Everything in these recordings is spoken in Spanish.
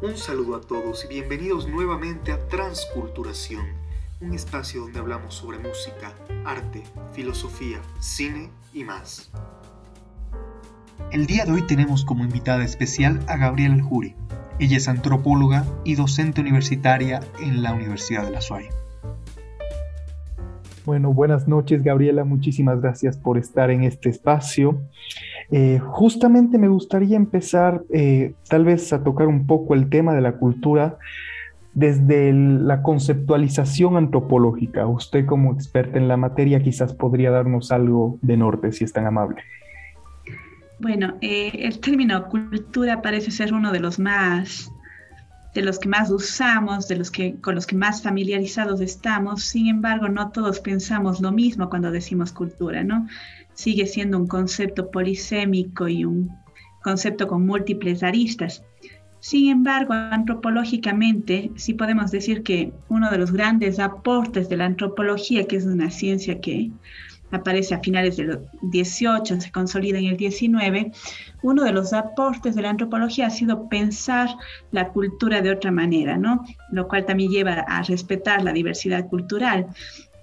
Un saludo a todos y bienvenidos nuevamente a Transculturación, un espacio donde hablamos sobre música, arte, filosofía, cine y más. El día de hoy tenemos como invitada especial a Gabriela Aljuri. Ella es antropóloga y docente universitaria en la Universidad de la SUAY. Bueno, buenas noches Gabriela, muchísimas gracias por estar en este espacio. Eh, justamente me gustaría empezar eh, tal vez a tocar un poco el tema de la cultura desde la conceptualización antropológica. Usted como experta en la materia quizás podría darnos algo de norte, si es tan amable. Bueno, eh, el término cultura parece ser uno de los más de los que más usamos, de los que con los que más familiarizados estamos. Sin embargo, no todos pensamos lo mismo cuando decimos cultura, ¿no? sigue siendo un concepto polisémico y un concepto con múltiples aristas. Sin embargo, antropológicamente sí podemos decir que uno de los grandes aportes de la antropología, que es una ciencia que aparece a finales del 18, se consolida en el 19, uno de los aportes de la antropología ha sido pensar la cultura de otra manera, ¿no? Lo cual también lleva a respetar la diversidad cultural.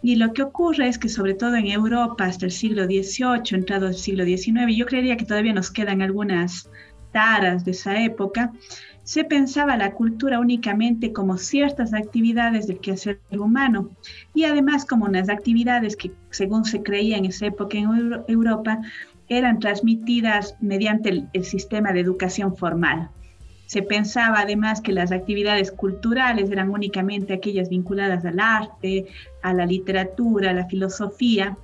Y lo que ocurre es que sobre todo en Europa hasta el siglo XVIII, entrado el siglo XIX, yo creería que todavía nos quedan algunas taras de esa época, se pensaba la cultura únicamente como ciertas actividades del quehacer humano y además como unas actividades que, según se creía en esa época en Europa, eran transmitidas mediante el sistema de educación formal. Se pensaba además que las actividades culturales eran únicamente aquellas vinculadas al arte, a la literatura, a la filosofía,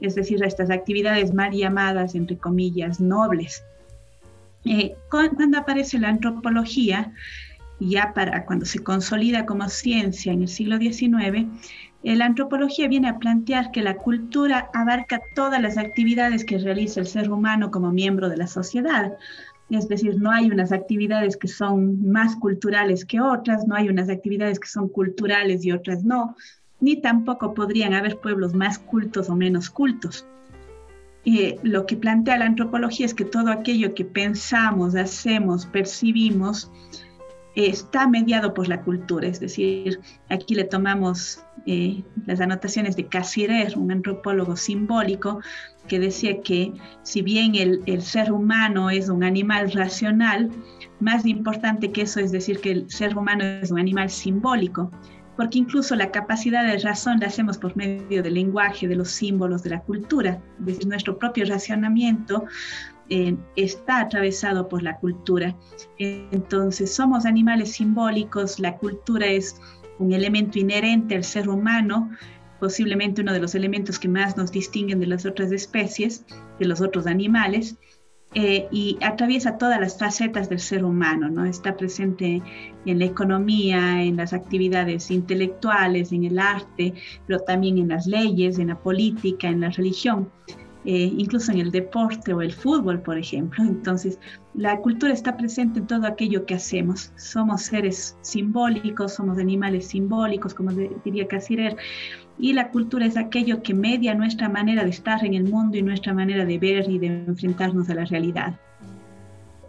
es decir, a estas actividades mal llamadas, entre comillas, nobles. Eh, cuando aparece la antropología, ya para cuando se consolida como ciencia en el siglo XIX, eh, la antropología viene a plantear que la cultura abarca todas las actividades que realiza el ser humano como miembro de la sociedad, es decir, no hay unas actividades que son más culturales que otras, no hay unas actividades que son culturales y otras no, ni tampoco podrían haber pueblos más cultos o menos cultos. Eh, lo que plantea la antropología es que todo aquello que pensamos, hacemos, percibimos, está mediado por la cultura, es decir, aquí le tomamos eh, las anotaciones de Cassirer, un antropólogo simbólico, que decía que si bien el, ser humano es un animal racional, más importante que eso es decir que el ser humano es un animal simbólico, porque incluso la capacidad de razón la hacemos por medio del lenguaje, de los símbolos, de la cultura, de nuestro propio racionamiento eh, está atravesado por la cultura. Entonces somos animales simbólicos, la cultura es un elemento inherente al ser humano, posiblemente uno de los elementos que más nos distinguen de las otras especies, de los otros animales, eh, y atraviesa todas las facetas del ser humano, ¿no? Está presente en la economía, en las actividades intelectuales, en el arte, pero también en las leyes, en la política, en la religión. Eh, incluso en el deporte o el fútbol, por ejemplo. Entonces, la cultura está presente en todo aquello que hacemos. Somos seres simbólicos, somos animales simbólicos, como diría Casirer, y la cultura es aquello que media nuestra manera de estar en el mundo y nuestra manera de ver y de enfrentarnos a la realidad.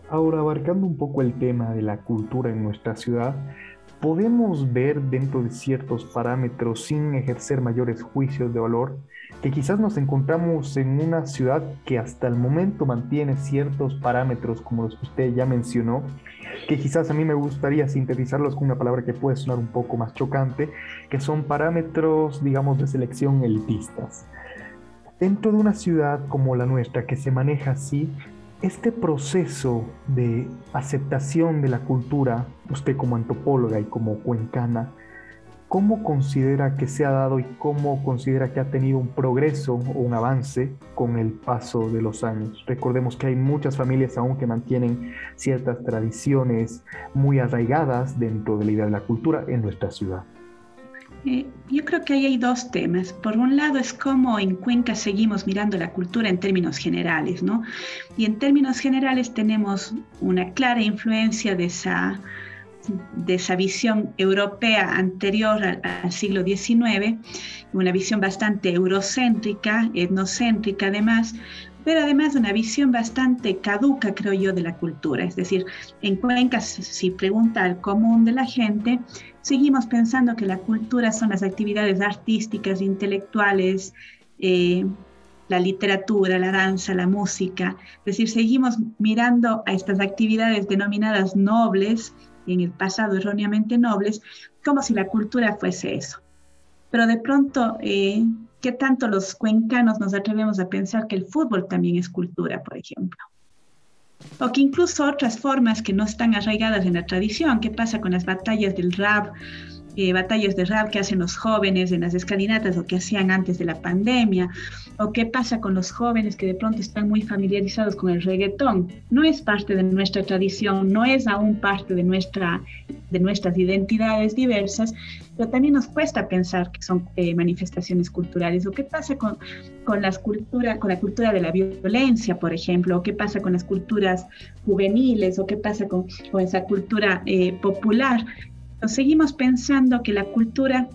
Ahora, abarcando un poco el tema de la cultura en nuestra ciudad, podemos ver dentro de ciertos parámetros, sin ejercer mayores juicios de valor, que quizás nos encontramos en una ciudad que hasta el momento mantiene ciertos parámetros como los que usted ya mencionó, que quizás a mí me gustaría sintetizarlos con una palabra que puede sonar un poco más chocante, que son parámetros, digamos, de selección elitistas. Dentro de una ciudad como la nuestra, que se maneja así, este proceso de aceptación de la cultura, usted como antropóloga y como cuencana, ¿cómo considera que se ha dado y cómo considera que ha tenido un progreso o un avance con el paso de los años? Recordemos que hay muchas familias aún que mantienen ciertas tradiciones muy arraigadas dentro de la idea de la cultura en nuestra ciudad. Eh, yo creo que ahí hay dos temas. Por un lado es cómo en Cuenca seguimos mirando la cultura en términos generales, ¿no? Y en términos generales tenemos una clara influencia de esa, de esa visión europea anterior al, al siglo XIX, una visión bastante eurocéntrica, etnocéntrica además, pero además una visión bastante caduca, creo yo, de la cultura. Es decir, en Cuenca, si pregunta al común de la gente, seguimos pensando que la cultura son las actividades artísticas, intelectuales, eh, la literatura, la danza, la música. Es decir, seguimos mirando a estas actividades denominadas nobles, en el pasado erróneamente nobles, como si la cultura fuese eso. Pero de pronto, eh, ¿qué tanto los cuencanos nos atrevemos a pensar que el fútbol también es cultura, por ejemplo? O que incluso otras formas que no están arraigadas en la tradición, ¿qué pasa con las batallas del rap eh, batallas de rap que hacen los jóvenes en las escalinatas o que hacían antes de la pandemia, o qué pasa con los jóvenes que de pronto están muy familiarizados con el reggaetón. No es parte de nuestra tradición, no es aún parte de, nuestra, de nuestras identidades diversas, pero también nos cuesta pensar que son eh, manifestaciones culturales. ¿O qué pasa con, con, las cultura, con la cultura de la violencia, por ejemplo? ¿O qué pasa con las culturas juveniles? ¿O qué pasa con, con esa cultura eh, popular seguimos pensando que la cultura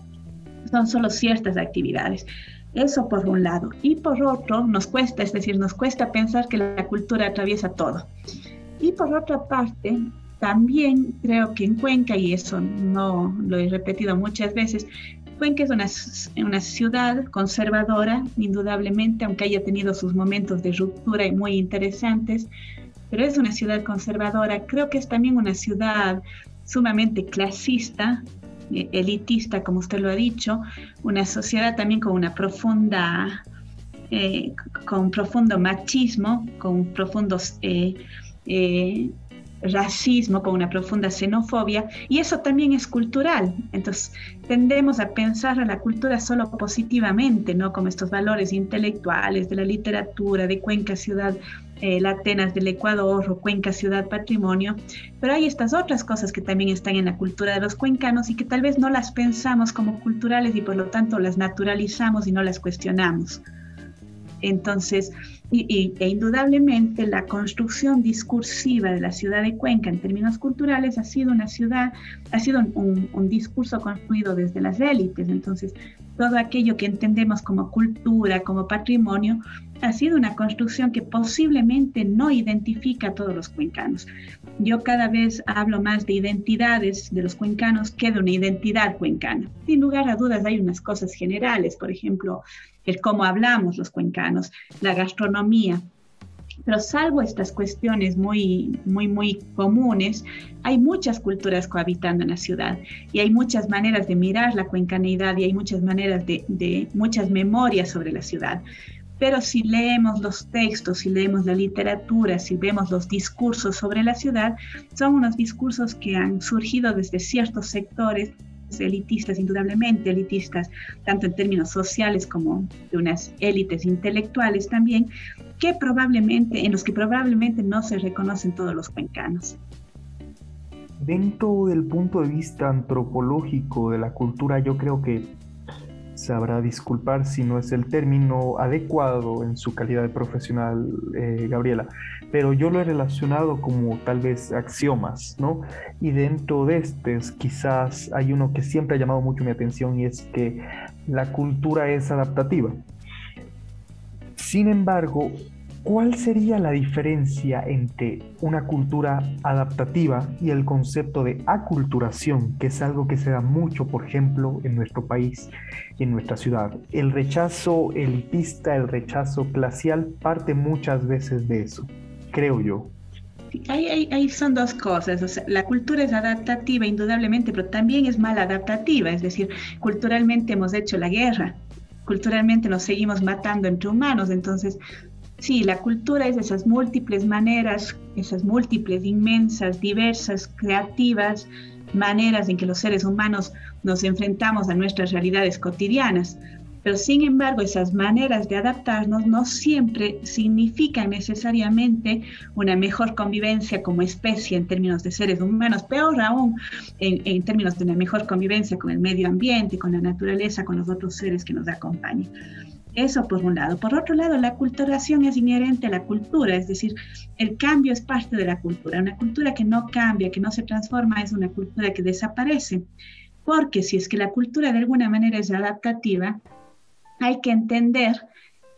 son solo ciertas actividades. Eso por un lado. Y por otro, nos cuesta, es decir, nos cuesta pensar que la cultura atraviesa todo. Y por otra parte, también creo que en Cuenca, y eso no lo he repetido muchas veces, Cuenca es una, una ciudad conservadora, indudablemente, aunque haya tenido sus momentos de ruptura y muy interesantes, pero es una ciudad conservadora. Creo que es también una ciudad sumamente clasista, eh, elitista, como usted lo ha dicho, una sociedad también con una profunda, eh, con profundo machismo, con profundos eh, racismo, con una profunda xenofobia, y eso también es cultural. Entonces, tendemos a pensar a la cultura solo positivamente, ¿no? Como estos valores intelectuales de la literatura, de Cuenca Ciudad eh, la Atenas del Ecuador o Cuenca Ciudad Patrimonio, pero hay estas otras cosas que también están en la cultura de los cuencanos y que tal vez no las pensamos como culturales y por lo tanto las naturalizamos y no las cuestionamos. Entonces, e indudablemente la construcción discursiva de la ciudad de Cuenca en términos culturales ha sido una ciudad, ha sido un, un discurso construido desde las élites. Entonces, todo aquello que entendemos como cultura, como patrimonio, ha sido una construcción que posiblemente no identifica a todos los cuencanos. Yo cada vez hablo más de identidades de los cuencanos que de una identidad cuencana. Sin lugar a dudas hay unas cosas generales, por ejemplo, el cómo hablamos los cuencanos, la gastronomía, pero salvo estas cuestiones muy, muy, muy comunes, hay muchas culturas cohabitando en la ciudad y hay muchas maneras de mirar la cuencanidad y hay muchas maneras de, de muchas memorias sobre la ciudad. Pero si leemos los textos, si leemos la literatura, si vemos los discursos sobre la ciudad, son unos discursos que han surgido desde ciertos sectores elitistas, indudablemente elitistas, tanto en términos sociales como de unas élites intelectuales también, que probablemente, en los que probablemente no se reconocen todos los cuencanos. Dentro del punto de vista antropológico de la cultura, yo creo que sabrá disculpar si no es el término adecuado en su calidad de profesional, eh, Gabriela, pero yo lo he relacionado como tal vez axiomas, ¿no? Y dentro de estos quizás hay uno que siempre ha llamado mucho mi atención y es que la cultura es adaptativa. Sin embargo, ¿Cuál sería la diferencia entre una cultura adaptativa y el concepto de aculturación, que es algo que se da mucho, por ejemplo, en nuestro país y en nuestra ciudad? El rechazo elitista, el rechazo glacial parte muchas veces de eso, creo yo. Ahí, son dos cosas. la cultura es adaptativa, indudablemente, pero también es mal adaptativa. Es decir, culturalmente hemos hecho la guerra, culturalmente nos seguimos matando entre humanos, entonces Sí, la cultura es esas múltiples maneras, esas múltiples, inmensas, diversas, creativas maneras en que los seres humanos nos enfrentamos a nuestras realidades cotidianas. Pero sin embargo, esas maneras de adaptarnos no siempre significan necesariamente una mejor convivencia como especie en términos de seres humanos, peor aún en, en, términos de una mejor convivencia con el medio ambiente, con la naturaleza, con los otros seres que nos acompañan. Eso por un lado. Por otro lado, la culturación es inherente a la cultura, es decir, el cambio es parte de la cultura. Una cultura que no cambia, que no se transforma, es una cultura que desaparece. Porque si es que la cultura de alguna manera es adaptativa, hay que entender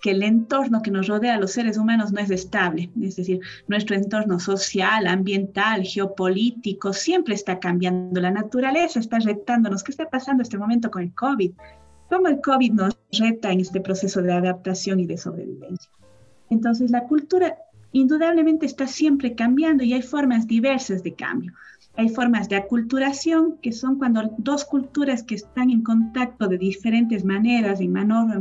que el entorno que nos rodea a los seres humanos no es estable, es decir, nuestro entorno social, ambiental, geopolítico, siempre está cambiando. La naturaleza está retándonos. ¿Qué está pasando este momento con el COVID? ¿Cómo el COVID nos reta en este proceso de adaptación y de sobrevivencia? Entonces, la cultura indudablemente está siempre cambiando y hay formas diversas de cambio. Hay formas de aculturación, que son cuando dos culturas que están en contacto de diferentes maneras, en menor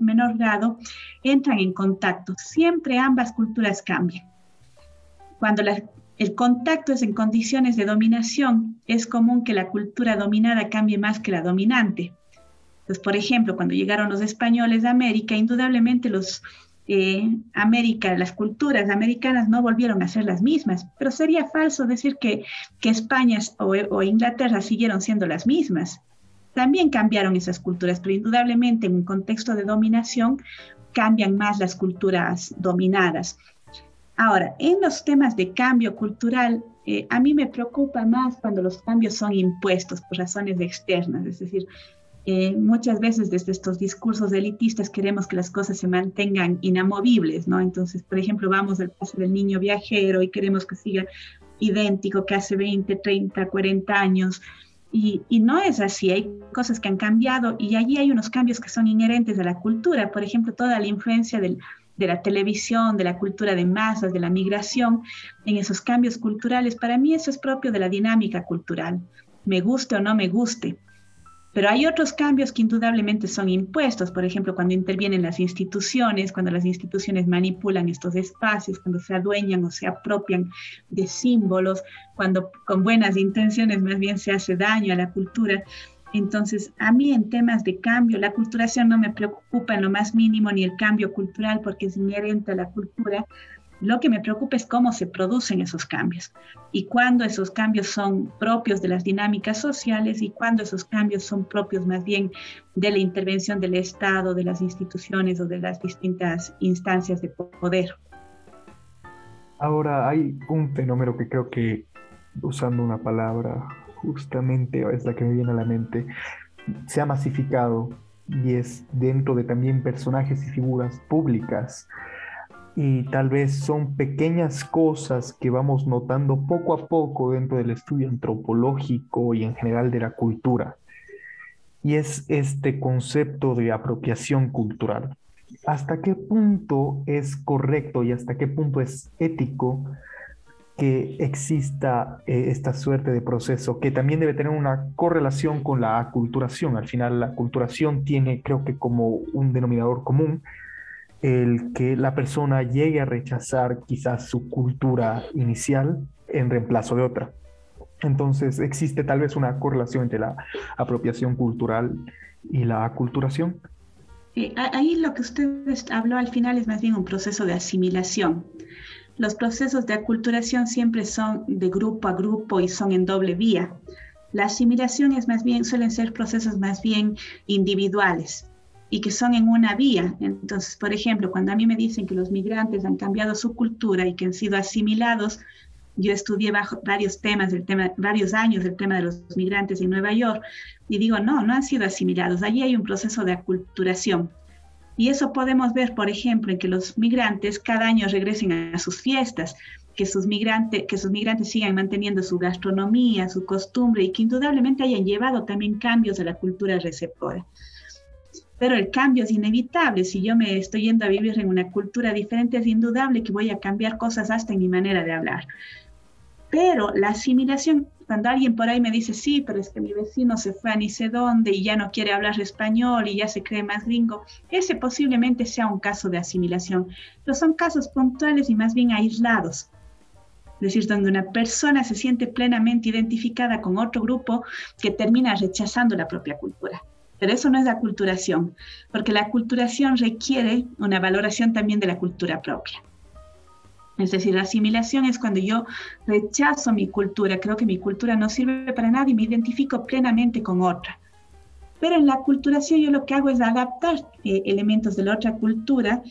menor grado, entran en contacto. Siempre ambas culturas cambian. Cuando el contacto es en condiciones de dominación, es común que la cultura dominada cambie más que la dominante. Entonces, por ejemplo, cuando llegaron los españoles a América, indudablemente los eh, América, las culturas americanas no volvieron a ser las mismas, pero sería falso decir que, que España o, Inglaterra siguieron siendo las mismas. También cambiaron esas culturas, pero indudablemente en un contexto de dominación cambian más las culturas dominadas. Ahora, en los temas de cambio cultural, eh, a mí me preocupa más cuando los cambios son impuestos por razones externas, es decir, eh, muchas veces desde estos discursos elitistas queremos que las cosas se mantengan inamovibles, ¿no? Entonces, por ejemplo, vamos al paso del niño viajero y queremos que siga idéntico que hace 20, 30, 40 años. Y, y, no es así, hay cosas que han cambiado y allí hay unos cambios que son inherentes a la cultura, por ejemplo, toda la influencia del, de la televisión, de la cultura de masas, de la migración, en esos cambios culturales, para mí eso es propio de la dinámica cultural, me guste o no me guste. Pero hay otros cambios que indudablemente son impuestos, por ejemplo, cuando intervienen las instituciones, cuando las instituciones manipulan estos espacios, cuando se adueñan o se apropian de símbolos, cuando con buenas intenciones más bien se hace daño a la cultura. Entonces, a mí en temas de cambio, la culturación no me preocupa en lo más mínimo ni el cambio cultural porque es inherente a la cultura, lo que me preocupa es cómo se producen esos cambios y cuándo esos cambios son propios de las dinámicas sociales y cuándo esos cambios son propios más bien de la intervención del Estado, de las instituciones o de las distintas instancias de poder. Ahora hay un fenómeno que creo que, usando una palabra justamente es la que me viene a la mente, se ha masificado y es dentro de también personajes y figuras públicas y tal vez son pequeñas cosas que vamos notando poco a poco dentro del estudio antropológico y en general de la cultura. Y es este concepto de apropiación cultural. ¿Hasta qué punto es correcto y hasta qué punto es ético que exista eh, esta suerte de proceso, que también debe tener una correlación con la aculturación? Al final, la aculturación tiene, creo que como un denominador común, el que la persona llegue a rechazar quizás su cultura inicial en reemplazo de otra. Entonces existe tal vez una correlación entre la apropiación cultural y la aculturación. ahí lo que usted habló al final es más bien un proceso de asimilación. Los procesos de aculturación siempre son de grupo a grupo y son en doble vía. La asimilación es más bien, suelen ser procesos más bien individuales y que son en una vía. Entonces, por ejemplo, cuando a mí me dicen que los migrantes han cambiado su cultura y que han sido asimilados, yo estudié bajo varios temas, del tema, varios años del tema de los migrantes en Nueva York y digo, no, no han sido asimilados. Allí hay un proceso de aculturación. Y eso podemos ver, por ejemplo, en que los migrantes cada año regresen a sus fiestas, que sus, migrantes, que sus migrantes sigan manteniendo su gastronomía, su costumbre y que indudablemente hayan llevado también cambios a la cultura receptora pero el cambio es inevitable. Si yo me estoy yendo a vivir en una cultura diferente, es indudable que voy a cambiar cosas hasta en mi manera de hablar. Pero la asimilación, cuando alguien por ahí me dice, sí, pero es que mi vecino se fue a ni sé dónde y ya no quiere hablar español y ya se cree más gringo, ese posiblemente sea un caso de asimilación. Pero son casos puntuales y más bien aislados. Es decir, donde una persona se siente plenamente identificada con otro grupo que termina rechazando la propia cultura. Pero eso no es la culturación, porque la culturación requiere una valoración también de la cultura propia. Es decir, la asimilación es cuando yo rechazo mi cultura, creo que mi cultura no sirve para nada y me identifico plenamente con otra. Pero en la culturación yo lo que hago es adaptar eh, elementos de la otra cultura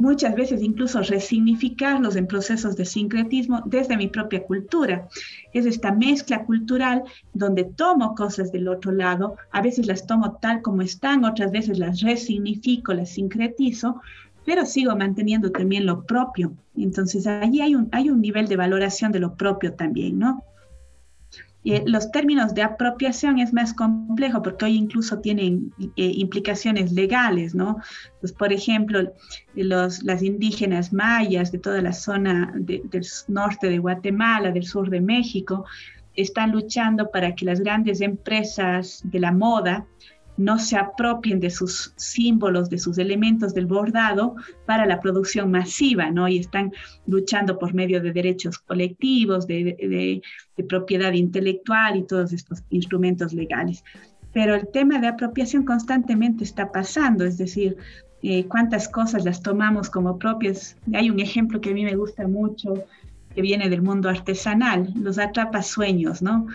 muchas veces incluso resignificarlos en procesos de sincretismo desde mi propia cultura. Es esta mezcla cultural donde tomo cosas del otro lado, a veces las tomo tal como están, otras veces las resignifico, las sincretizo, pero sigo manteniendo también lo propio. Entonces allí hay un, hay un nivel de valoración de lo propio también, ¿no? Eh, los términos de apropiación es más complejo porque hoy incluso tienen eh, implicaciones legales, ¿no? Pues, por ejemplo, los, las indígenas mayas de toda la zona del norte de Guatemala, del sur de México, están luchando para que las grandes empresas de la moda no se apropien de sus símbolos, de sus elementos del bordado para la producción masiva, ¿no? Y están luchando por medio de derechos colectivos, de, propiedad intelectual y todos estos instrumentos legales. Pero el tema de apropiación constantemente está pasando, es decir, eh, cuántas cosas las tomamos como propias. Hay un ejemplo que a mí me gusta mucho, que viene del mundo artesanal, los atrapasueños, ¿no?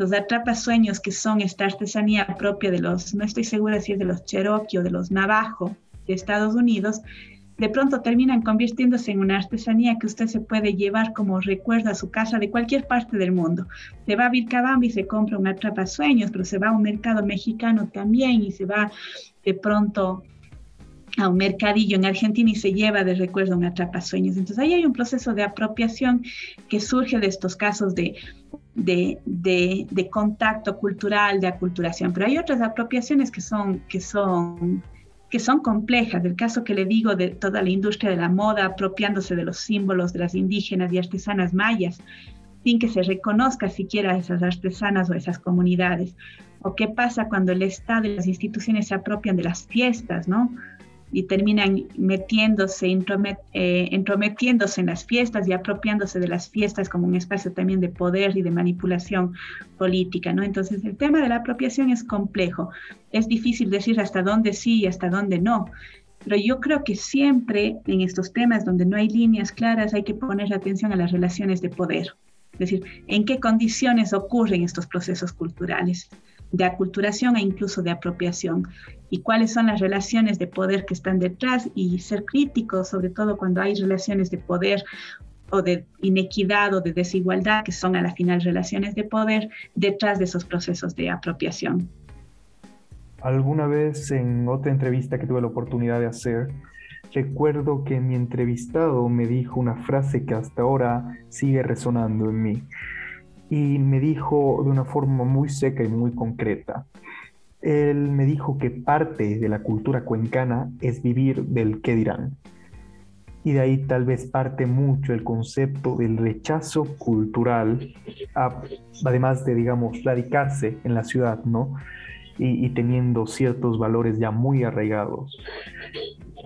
Los atrapasueños, que son esta artesanía propia de los, no estoy segura si es de los Cherokee o de los Navajo de Estados Unidos, de pronto terminan convirtiéndose en una artesanía que usted se puede llevar como recuerdo a su casa de cualquier parte del mundo. Se va a Vilcabamba y se compra un atrapasueños, pero se va a un mercado mexicano también y se va de pronto a un mercadillo en Argentina y se lleva de recuerdo un atrapasueños. Entonces ahí hay un proceso de apropiación que surge de estos casos de, de, de, contacto cultural, de aculturación. Pero hay otras apropiaciones que son, que son que son complejas, del caso que le digo de toda la industria de la moda apropiándose de los símbolos de las indígenas y artesanas mayas, sin que se reconozca siquiera a esas artesanas o esas comunidades. O qué pasa cuando el Estado y las instituciones se apropian de las fiestas, ¿no? Y terminan metiéndose, eh, entrometiéndose en las fiestas y apropiándose de las fiestas como un espacio también de poder y de manipulación política, ¿no? Entonces el tema de la apropiación es complejo, es difícil decir hasta dónde sí y hasta dónde no, pero yo creo que siempre en estos temas donde no hay líneas claras hay que poner atención a las relaciones de poder, es decir, en qué condiciones ocurren estos procesos culturales de aculturación e incluso de apropiación. Y cuáles son las relaciones de poder que están detrás y ser críticos, sobre todo cuando hay relaciones de poder o de inequidad o de desigualdad, que son a la final relaciones de poder, detrás de esos procesos de apropiación. Alguna vez en otra entrevista que tuve la oportunidad de hacer, recuerdo que mi entrevistado me dijo una frase que hasta ahora sigue resonando en mí y me dijo de una forma muy seca y muy concreta. Él me dijo que parte de la cultura cuencana es vivir del qué dirán. Y de ahí tal vez parte mucho el concepto del rechazo cultural, además de, digamos, radicarse en la ciudad, ¿no? Y, y teniendo ciertos valores ya muy arraigados.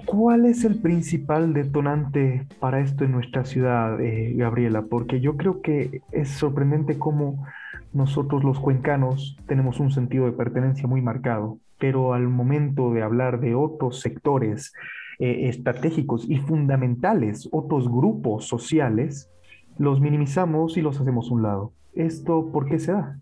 ¿Cuál es el principal detonante para esto en nuestra ciudad, eh, Gabriela? Porque yo creo que es sorprendente cómo nosotros los cuencanos tenemos un sentido de pertenencia muy marcado, pero al momento de hablar de otros sectores eh, estratégicos y fundamentales, otros grupos sociales, los minimizamos y los hacemos a un lado. ¿Esto por qué se da?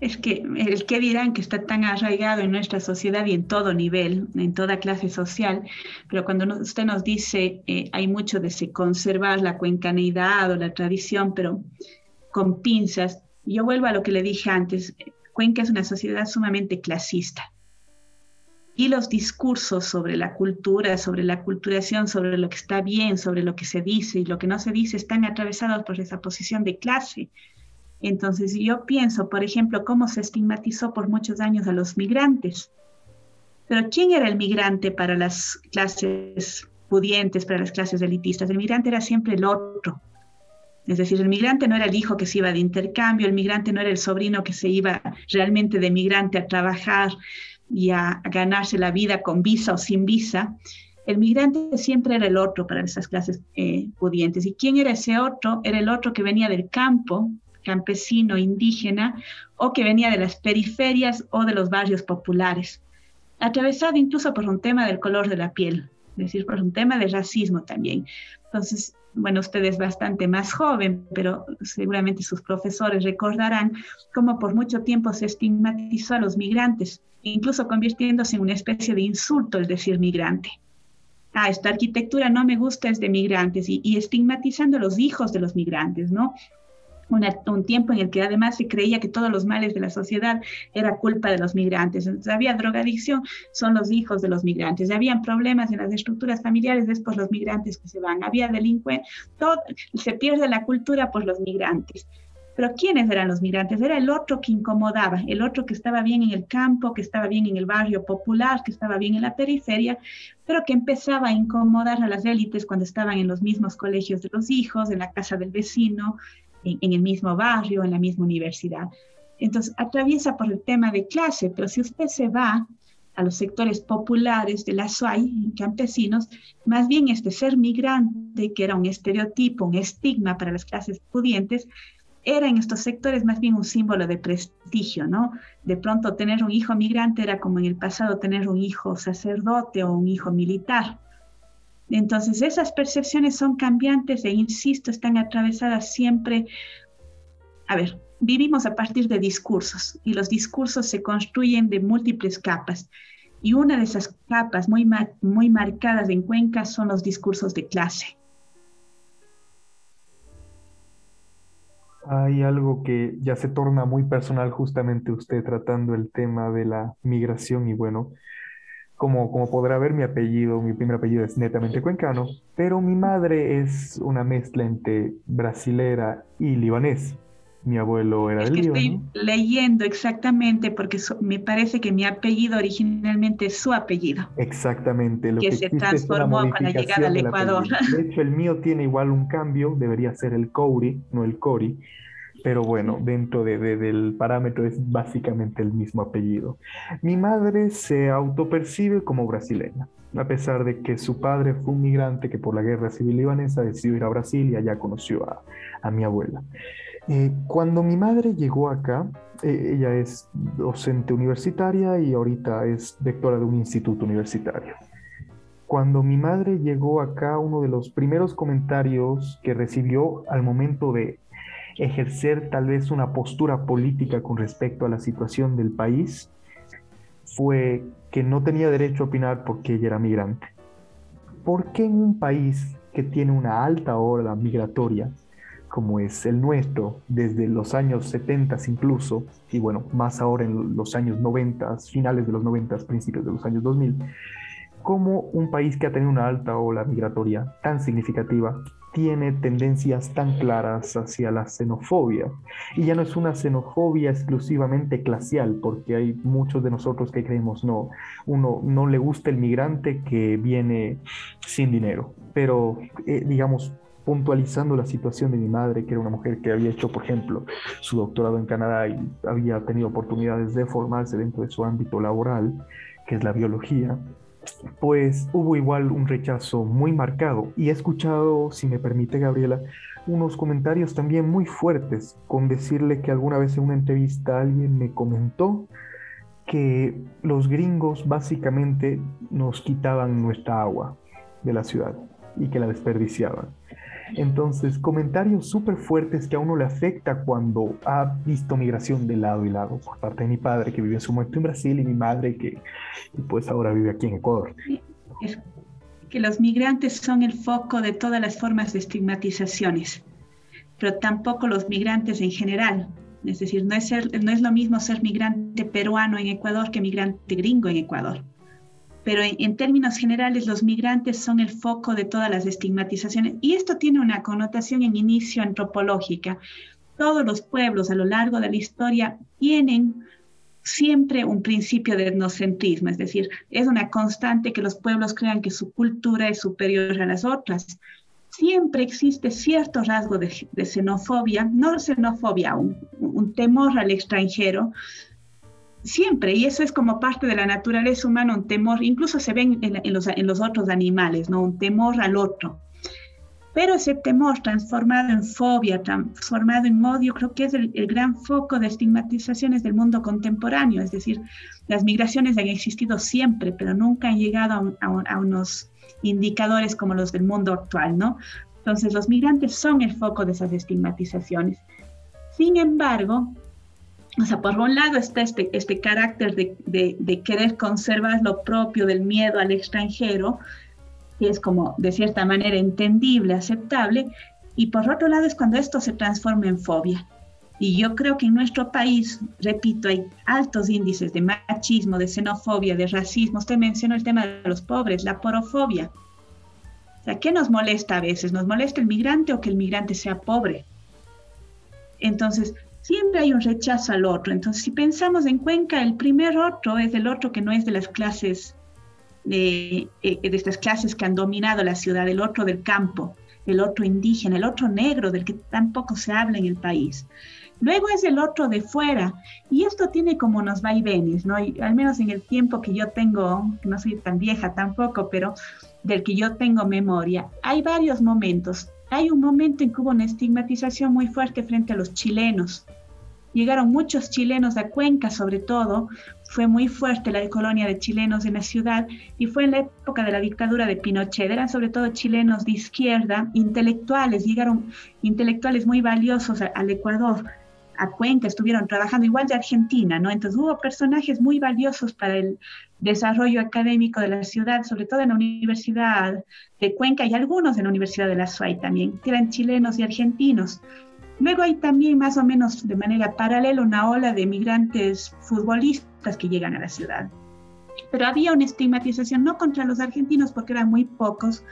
Es que el que dirán que está tan arraigado en nuestra sociedad y en todo nivel, en toda clase social, pero cuando usted nos dice eh, hay mucho de se conservar la cuencanidad o la tradición, pero con pinzas, yo vuelvo a lo que le dije antes, Cuenca es una sociedad sumamente clasista. Y los discursos sobre la cultura, sobre la culturación, sobre lo que está bien, sobre lo que se dice y lo que no se dice, están atravesados por esa posición de clase entonces, yo pienso, por ejemplo, cómo se estigmatizó por muchos años a los migrantes. Pero ¿quién era el migrante para las clases pudientes, para las clases elitistas? El migrante era siempre el otro. Es decir, el migrante no era el hijo que se iba de intercambio, el migrante no era el sobrino que se iba realmente de migrante a trabajar y a, ganarse la vida con visa o sin visa. El migrante siempre era el otro para esas clases eh, pudientes. ¿Y quién era ese otro? Era el otro que venía del campo, campesino, indígena, o que venía de las periferias o de los barrios populares, atravesado incluso por un tema del color de la piel, es decir, por un tema de racismo también. Entonces, bueno, usted es bastante más joven, pero seguramente sus profesores recordarán cómo por mucho tiempo se estigmatizó a los migrantes, incluso convirtiéndose en una especie de insulto el decir migrante ah, esta arquitectura no me gusta, es de migrantes, y, y estigmatizando a los hijos de los migrantes, ¿no? Un tiempo en el que además se creía que todos los males de la sociedad era culpa de los migrantes. Entonces había drogadicción, son los hijos de los migrantes. Habían problemas en las estructuras familiares, después los migrantes que se van. Había delincuencia, todo, se pierde la cultura por los migrantes. Pero ¿quiénes eran los migrantes? Era el otro que incomodaba, el otro que estaba bien en el campo, que estaba bien en el barrio popular, que estaba bien en la periferia, pero que empezaba a incomodar a las élites cuando estaban en los mismos colegios de los hijos, en la casa del vecino, en, el mismo barrio, en la misma universidad. Entonces, atraviesa por el tema de clase, pero si usted se va a los sectores populares de la SUAY, campesinos, más bien este ser migrante, que era un estereotipo, un estigma para las clases pudientes, era en estos sectores más bien un símbolo de prestigio, ¿no? De pronto tener un hijo migrante era como en el pasado tener un hijo sacerdote o un hijo militar. Entonces esas percepciones son cambiantes e, insisto, están atravesadas siempre, a ver, vivimos a partir de discursos y los discursos se construyen de múltiples capas. Y una de esas capas muy, muy marcadas en Cuenca son los discursos de clase. Hay algo que ya se torna muy personal justamente usted tratando el tema de la migración y bueno, como, como podrá ver, mi apellido, mi primer apellido es netamente cuencano, pero mi madre es una mezcla entre brasilera y libanés. Mi abuelo era es del que Líbano. Estoy leyendo exactamente porque me parece que mi apellido originalmente es su apellido. Exactamente. Lo que, se transformó con la llegada al Ecuador. De hecho, el mío tiene igual un cambio, debería ser el Couri, no el Cori pero bueno, dentro de, del parámetro es básicamente el mismo apellido. Mi madre se autopercibe como brasileña, a pesar de que su padre fue un migrante que por la guerra civil libanesa decidió ir a Brasil y allá conoció a, a mi abuela. Eh, cuando mi madre llegó acá, eh, ella es docente universitaria y ahorita es directora de un instituto universitario. Cuando mi madre llegó acá, uno de los primeros comentarios que recibió al momento de ejercer tal vez una postura política con respecto a la situación del país fue que no tenía derecho a opinar porque ella era migrante. ¿Por qué en un país que tiene una alta ola migratoria, como es el nuestro, desde los años 70 incluso, y bueno, más ahora en los años 90, finales de los 90, principios de los años 2000, como un país que ha tenido una alta ola migratoria tan significativa tiene tendencias tan claras hacia la xenofobia. Y ya no es una xenofobia exclusivamente clasial, porque hay muchos de nosotros que creemos, no, uno no le gusta el migrante que viene sin dinero. Pero, eh, digamos, puntualizando la situación de mi madre, que era una mujer que había hecho, por ejemplo, su doctorado en Canadá y había tenido oportunidades de formarse dentro de su ámbito laboral, que es la biología, pues hubo igual un rechazo muy marcado. Y he escuchado, si me permite Gabriela, unos comentarios también muy fuertes con decirle que alguna vez en una entrevista alguien me comentó que los gringos básicamente nos quitaban nuestra agua de la ciudad y que la desperdiciaban. Entonces, comentarios súper fuertes que a uno le afecta cuando ha visto migración de lado y lado, por parte de mi padre que vivió en su momento en Brasil y mi madre que pues ahora vive aquí en Ecuador. Que los migrantes son el foco de todas las formas de estigmatizaciones, pero tampoco los migrantes en general. Es decir, no es, no es lo mismo ser migrante peruano en Ecuador que migrante gringo en Ecuador pero en, términos generales los migrantes son el foco de todas las estigmatizaciones y esto tiene una connotación en inicio antropológica. Todos los pueblos a lo largo de la historia tienen siempre un principio de etnocentrismo, es decir, es una constante que los pueblos crean que su cultura es superior a las otras. Siempre existe cierto rasgo de, xenofobia, no xenofobia, un temor al extranjero, siempre, y eso es como parte de la naturaleza humana, un temor, incluso se ven en, los, otros animales, ¿no? Un temor al otro. Pero ese temor transformado en fobia, transformado en odio, creo que es el, gran foco de estigmatizaciones del mundo contemporáneo. Es decir, las migraciones han existido siempre, pero nunca han llegado a, a unos indicadores como los del mundo actual, ¿no? Entonces, los migrantes son el foco de esas estigmatizaciones. Sin embargo, o sea, por un lado está este, este carácter de, de, querer conservar lo propio del miedo al extranjero, que es como de cierta manera entendible, aceptable, y por otro lado es cuando esto se transforma en fobia. Y yo creo que en nuestro país, repito, hay altos índices de machismo, de xenofobia, de racismo. Usted mencionó el tema de los pobres, la porofobia. O sea, ¿qué nos molesta a veces? ¿Nos molesta el migrante o que el migrante sea pobre? Entonces, siempre hay un rechazo al otro. Entonces, si pensamos en Cuenca, el primer otro es el otro que no es de las clases, de, eh, de estas clases que han dominado la ciudad, el otro del campo, el otro indígena, el otro negro del que tampoco se habla en el país. Luego es el otro de fuera. Y esto tiene como unos vaivenes, ¿no? Al menos en el tiempo que yo tengo, no soy tan vieja tampoco, pero del que yo tengo memoria, hay varios momentos. Hay un momento en que hubo una estigmatización muy fuerte frente a los chilenos. Llegaron muchos chilenos a Cuenca, sobre todo. Fue muy fuerte la colonia de chilenos en la ciudad y fue en la época de la dictadura de Pinochet. Eran sobre todo chilenos de izquierda, intelectuales. Llegaron intelectuales muy valiosos al Ecuador a Cuenca, estuvieron trabajando igual de Argentina, ¿no? Entonces hubo personajes muy valiosos para el desarrollo académico de la ciudad, sobre todo en la Universidad de Cuenca y algunos en la Universidad de la SUAY también, que eran chilenos y argentinos. Luego hay también más o menos de manera paralela una ola de migrantes futbolistas que llegan a la ciudad. Pero había una estigmatización no contra los argentinos porque eran muy pocos,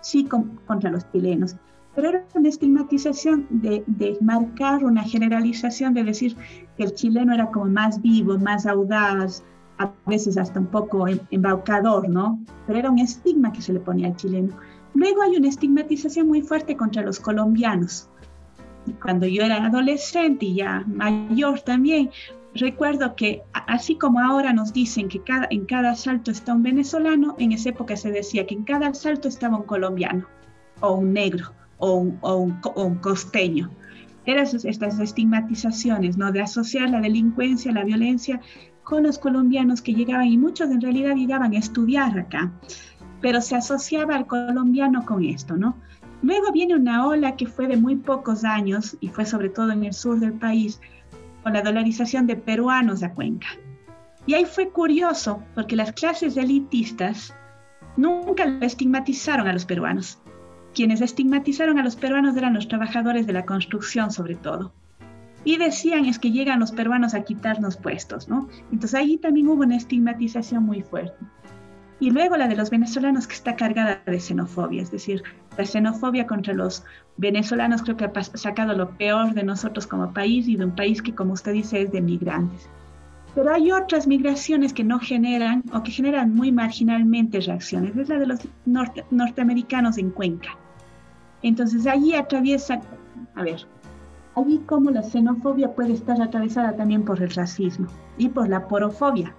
sí contra los chilenos pero era una estigmatización de, marcar una generalización, de decir que el chileno era como más vivo, más audaz, a veces hasta un poco em, embaucador, ¿no? Pero era un estigma que se le ponía al chileno. Luego hay una estigmatización muy fuerte contra los colombianos. Cuando yo era adolescente y ya mayor también, recuerdo que así como ahora nos dicen que cada, en cada asalto está un venezolano, en esa época se decía que en cada asalto estaba un colombiano o un negro o un, costeño. Eran estas estigmatizaciones, ¿no? De asociar la delincuencia, la violencia con los colombianos que llegaban, y muchos en realidad llegaban a estudiar acá, pero se asociaba al colombiano con esto, ¿no? Luego viene una ola que fue de muy pocos años, y fue sobre todo en el sur del país, con la dolarización de peruanos a Cuenca. Y ahí fue curioso, porque las clases elitistas nunca estigmatizaron a los peruanos. Quienes estigmatizaron a los peruanos eran los trabajadores de la construcción sobre todo. Y decían es que llegan los peruanos a quitarnos puestos, ¿no? Entonces ahí también hubo una estigmatización muy fuerte. Y luego la de los venezolanos que está cargada de xenofobia, es decir, la xenofobia contra los venezolanos creo que ha sacado lo peor de nosotros como país y de un país que, como usted dice, es de migrantes. Pero hay otras migraciones que no generan o que generan muy marginalmente reacciones. Es la de los norteamericanos en Cuenca. Entonces allí atraviesa, a ver, allí como la xenofobia puede estar atravesada también por el racismo y por la porofobia.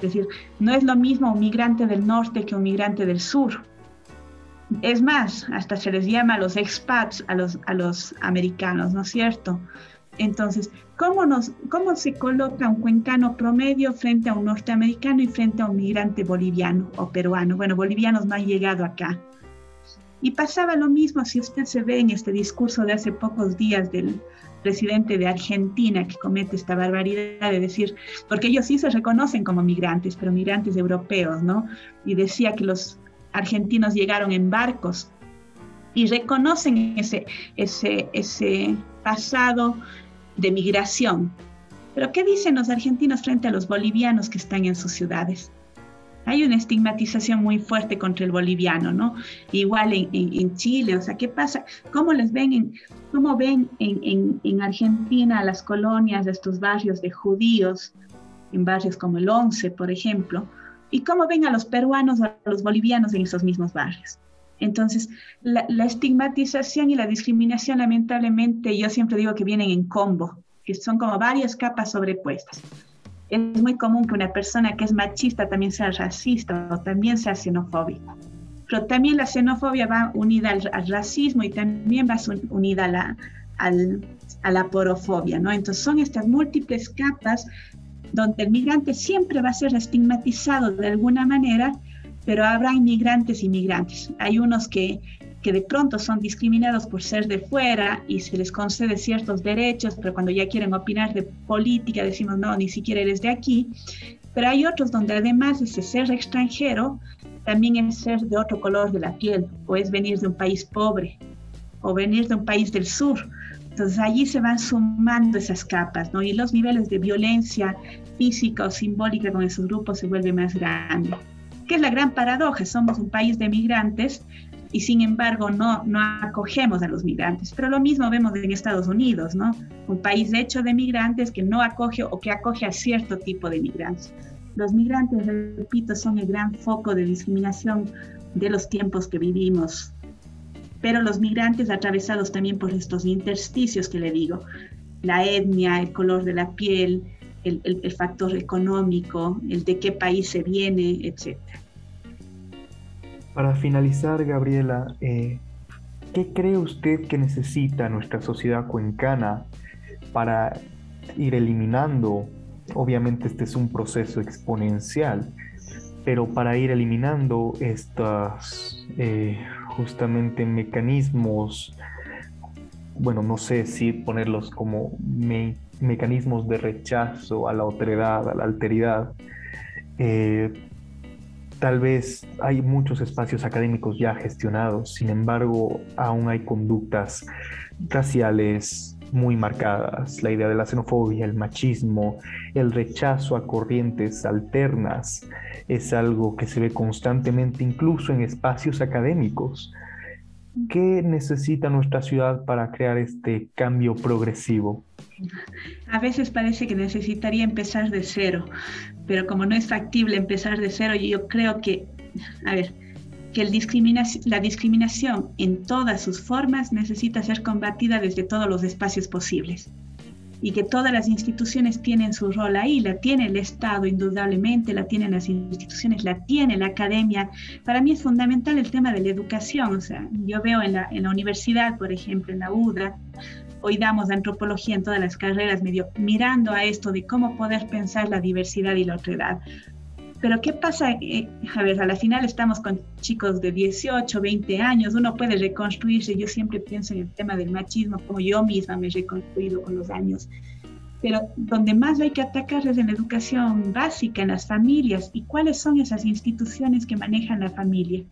Es decir, no es lo mismo un migrante del norte que un migrante del sur. Es más, hasta se les llama a los expats, a los, a los americanos, ¿no es cierto? Entonces, ¿cómo, nos, ¿cómo se coloca un cuencano promedio frente a un norteamericano y frente a un migrante boliviano o peruano? Bueno, bolivianos no han llegado acá. Y pasaba lo mismo si usted se ve en este discurso de hace pocos días del presidente de Argentina que comete esta barbaridad de decir, porque ellos sí se reconocen como migrantes, pero migrantes europeos, ¿no? Y decía que los argentinos llegaron en barcos y reconocen ese, ese, ese pasado de migración. Pero ¿qué dicen los argentinos frente a los bolivianos que están en sus ciudades? Hay una estigmatización muy fuerte contra el boliviano, ¿no? Igual en, Chile, o sea, ¿qué pasa? ¿Cómo les ven en, cómo ven en, en, Argentina las colonias de estos barrios de judíos, en barrios como el Once, por ejemplo? ¿Y cómo ven a los peruanos o a los bolivianos en esos mismos barrios? Entonces, la, la estigmatización y la discriminación, lamentablemente, yo siempre digo que vienen en combo, que son como varias capas sobrepuestas es muy común que una persona que es machista también sea racista o también sea xenofóbica. Pero también la xenofobia va unida al, racismo y también va unida a la, a la porofobia, ¿no? Entonces son estas múltiples capas donde el migrante siempre va a ser estigmatizado de alguna manera, pero habrá inmigrantes y migrantes. Hay unos que que de pronto son discriminados por ser de fuera y se les concede ciertos derechos, pero cuando ya quieren opinar de política decimos, no, ni siquiera eres de aquí. Pero hay otros donde además de ser extranjero, también es ser de otro color de la piel, o es venir de un país pobre, o venir de un país del sur. Entonces allí se van sumando esas capas, ¿no? Y los niveles de violencia física o simbólica con esos grupos se vuelven más grandes. Que es la gran paradoja, somos un país de migrantes y sin embargo no, no acogemos a los migrantes. Pero lo mismo vemos en Estados Unidos, ¿no? Un país hecho de migrantes que no acoge o que acoge a cierto tipo de migrantes. Los migrantes, repito, son el gran foco de discriminación de los tiempos que vivimos. Pero los migrantes atravesados también por estos intersticios que le digo, la etnia, el color de la piel, el, el, factor económico, el de qué país se viene, etc. Para finalizar, Gabriela, eh, ¿qué cree usted que necesita nuestra sociedad cuencana para ir eliminando Obviamente este es un proceso exponencial, pero para ir eliminando estos eh, justamente mecanismos, bueno, no sé si ponerlos como mecanismos de rechazo a la otredad, a la alteridad, eh, tal vez hay muchos espacios académicos ya gestionados, sin embargo, aún hay conductas raciales, muy marcadas, la idea de la xenofobia, el machismo, el rechazo a corrientes alternas, es algo que se ve constantemente incluso en espacios académicos. ¿Qué necesita nuestra ciudad para crear este cambio progresivo? A veces parece que necesitaría empezar de cero, pero como no es factible empezar de cero, yo creo que, a ver, que la discriminación en todas sus formas necesita ser combatida desde todos los espacios posibles y que todas las instituciones tienen su rol ahí, la tiene el Estado indudablemente, la tienen las instituciones, la tiene la academia. Para mí es fundamental el tema de la educación, o sea, yo veo en la, en la universidad, por ejemplo, en la UDRA, hoy damos antropología en todas las carreras, medio mirando a esto de cómo poder pensar la diversidad y la otredad. Pero ¿qué pasa? Eh, a ver, a la final estamos con chicos de 18, 20 años, uno puede reconstruirse, yo siempre pienso en el tema del machismo, como yo misma me he reconstruido con los años, pero donde más hay que atacar es en la educación básica, en las familias, y cuáles son esas instituciones que manejan la familia.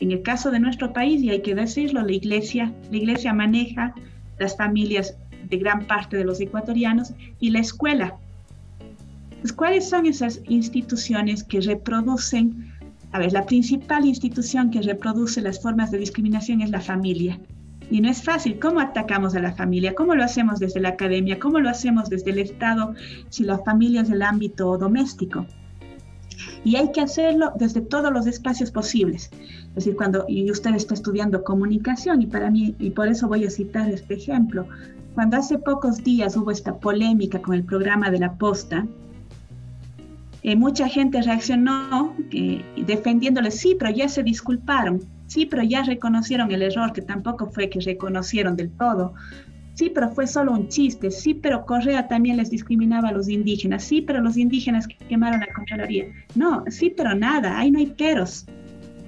En el caso de nuestro país, y hay que decirlo, la iglesia, la iglesia maneja las familias de gran parte de los ecuatorianos y la escuela pues, ¿cuáles son esas instituciones que reproducen? A ver, la principal institución que reproduce las formas de discriminación es la familia. Y no es fácil. ¿Cómo atacamos a la familia? ¿Cómo lo hacemos desde la academia? ¿Cómo lo hacemos desde el Estado si la familia es el ámbito doméstico? Y hay que hacerlo desde todos los espacios posibles. Es decir, cuando y usted está estudiando comunicación, y para mí, y por eso voy a citar este ejemplo, cuando hace pocos días hubo esta polémica con el programa de la posta, eh, mucha gente reaccionó eh, defendiéndole, sí, pero ya se disculparon, sí, pero ya reconocieron el error, que tampoco fue que reconocieron del todo. Sí, pero fue solo un chiste. Sí, pero Correa también les discriminaba a los indígenas. Sí, pero los indígenas que quemaron la Contraloría. No, sí, pero nada, ahí no hay peros.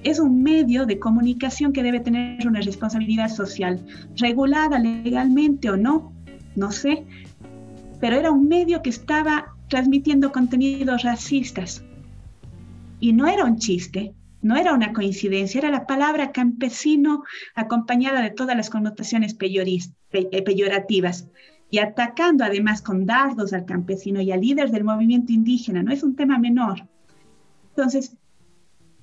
Es un medio de comunicación que debe tener una responsabilidad social, regulada legalmente o no, no sé, pero era un medio que estaba transmitiendo contenidos racistas. Y no era un chiste, no era una coincidencia, era la palabra campesino acompañada de todas las connotaciones eh, peyorativas y atacando además con dardos al campesino y al líder del movimiento indígena. No es un tema menor. Entonces,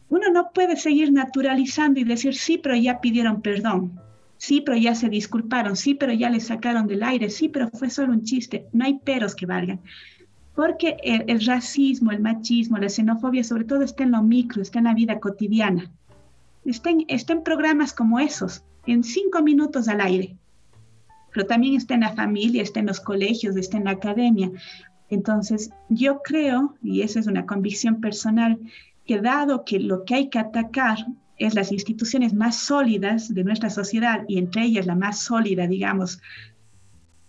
uno no puede seguir naturalizando y decir, sí, pero ya pidieron perdón, sí, pero ya se disculparon, sí, pero ya le sacaron del aire, sí, pero fue solo un chiste. No hay peros que valgan. Porque el, racismo, el machismo, la xenofobia, sobre todo está en lo micro, está en la vida cotidiana. Está en, está en programas como esos, en cinco minutos al aire. Pero también está en la familia, está en los colegios, está en la academia. Entonces, yo creo, y esa es una convicción personal, que dado que lo que hay que atacar es las instituciones más sólidas de nuestra sociedad y entre ellas la más sólida, digamos,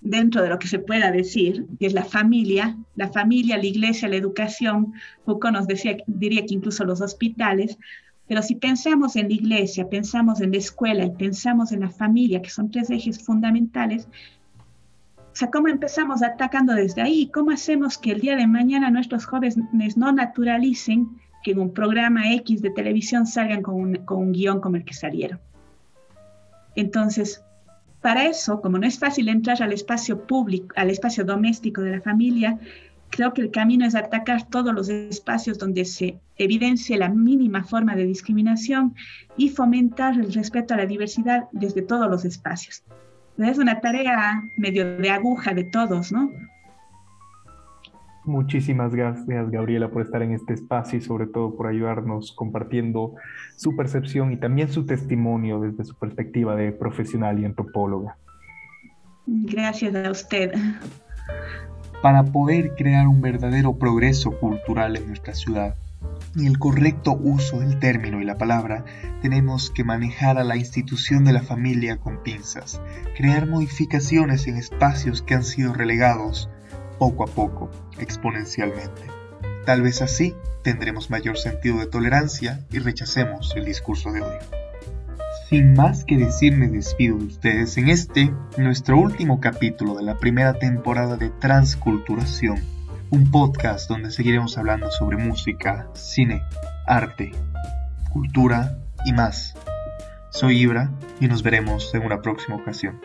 dentro de lo que se pueda decir, que es la familia, la familia, la iglesia, la educación, Foucault nos decía, diría que incluso los hospitales, pero si pensamos en la iglesia, pensamos en la escuela y pensamos en la familia, que son tres ejes fundamentales, o sea, ¿cómo empezamos atacando desde ahí? ¿Cómo hacemos que el día de mañana nuestros jóvenes no naturalicen que en un programa X de televisión salgan con un, con guion como el que salieron. Entonces, para eso, como no es fácil entrar al espacio público, al espacio doméstico de la familia, creo que el camino es atacar todos los espacios donde se evidencie la mínima forma de discriminación y fomentar el respeto a la diversidad desde todos los espacios. Es una tarea medio de aguja de todos, ¿no? Muchísimas gracias, Gabriela, por estar en este espacio y sobre todo por ayudarnos compartiendo su percepción y también su testimonio desde su perspectiva de profesional y antropóloga. Gracias a usted. Para poder crear un verdadero progreso cultural en nuestra ciudad y el correcto uso del término y la palabra, tenemos que manejar a la institución de la familia con pinzas, crear modificaciones en espacios que han sido relegados poco a poco, exponencialmente. Tal vez así tendremos mayor sentido de tolerancia y rechacemos el discurso de odio. Sin más que decir, me despido de ustedes en este, nuestro último capítulo de la primera temporada de Transculturación, un podcast donde seguiremos hablando sobre música, cine, arte, cultura y más. Soy Ibra y nos veremos en una próxima ocasión.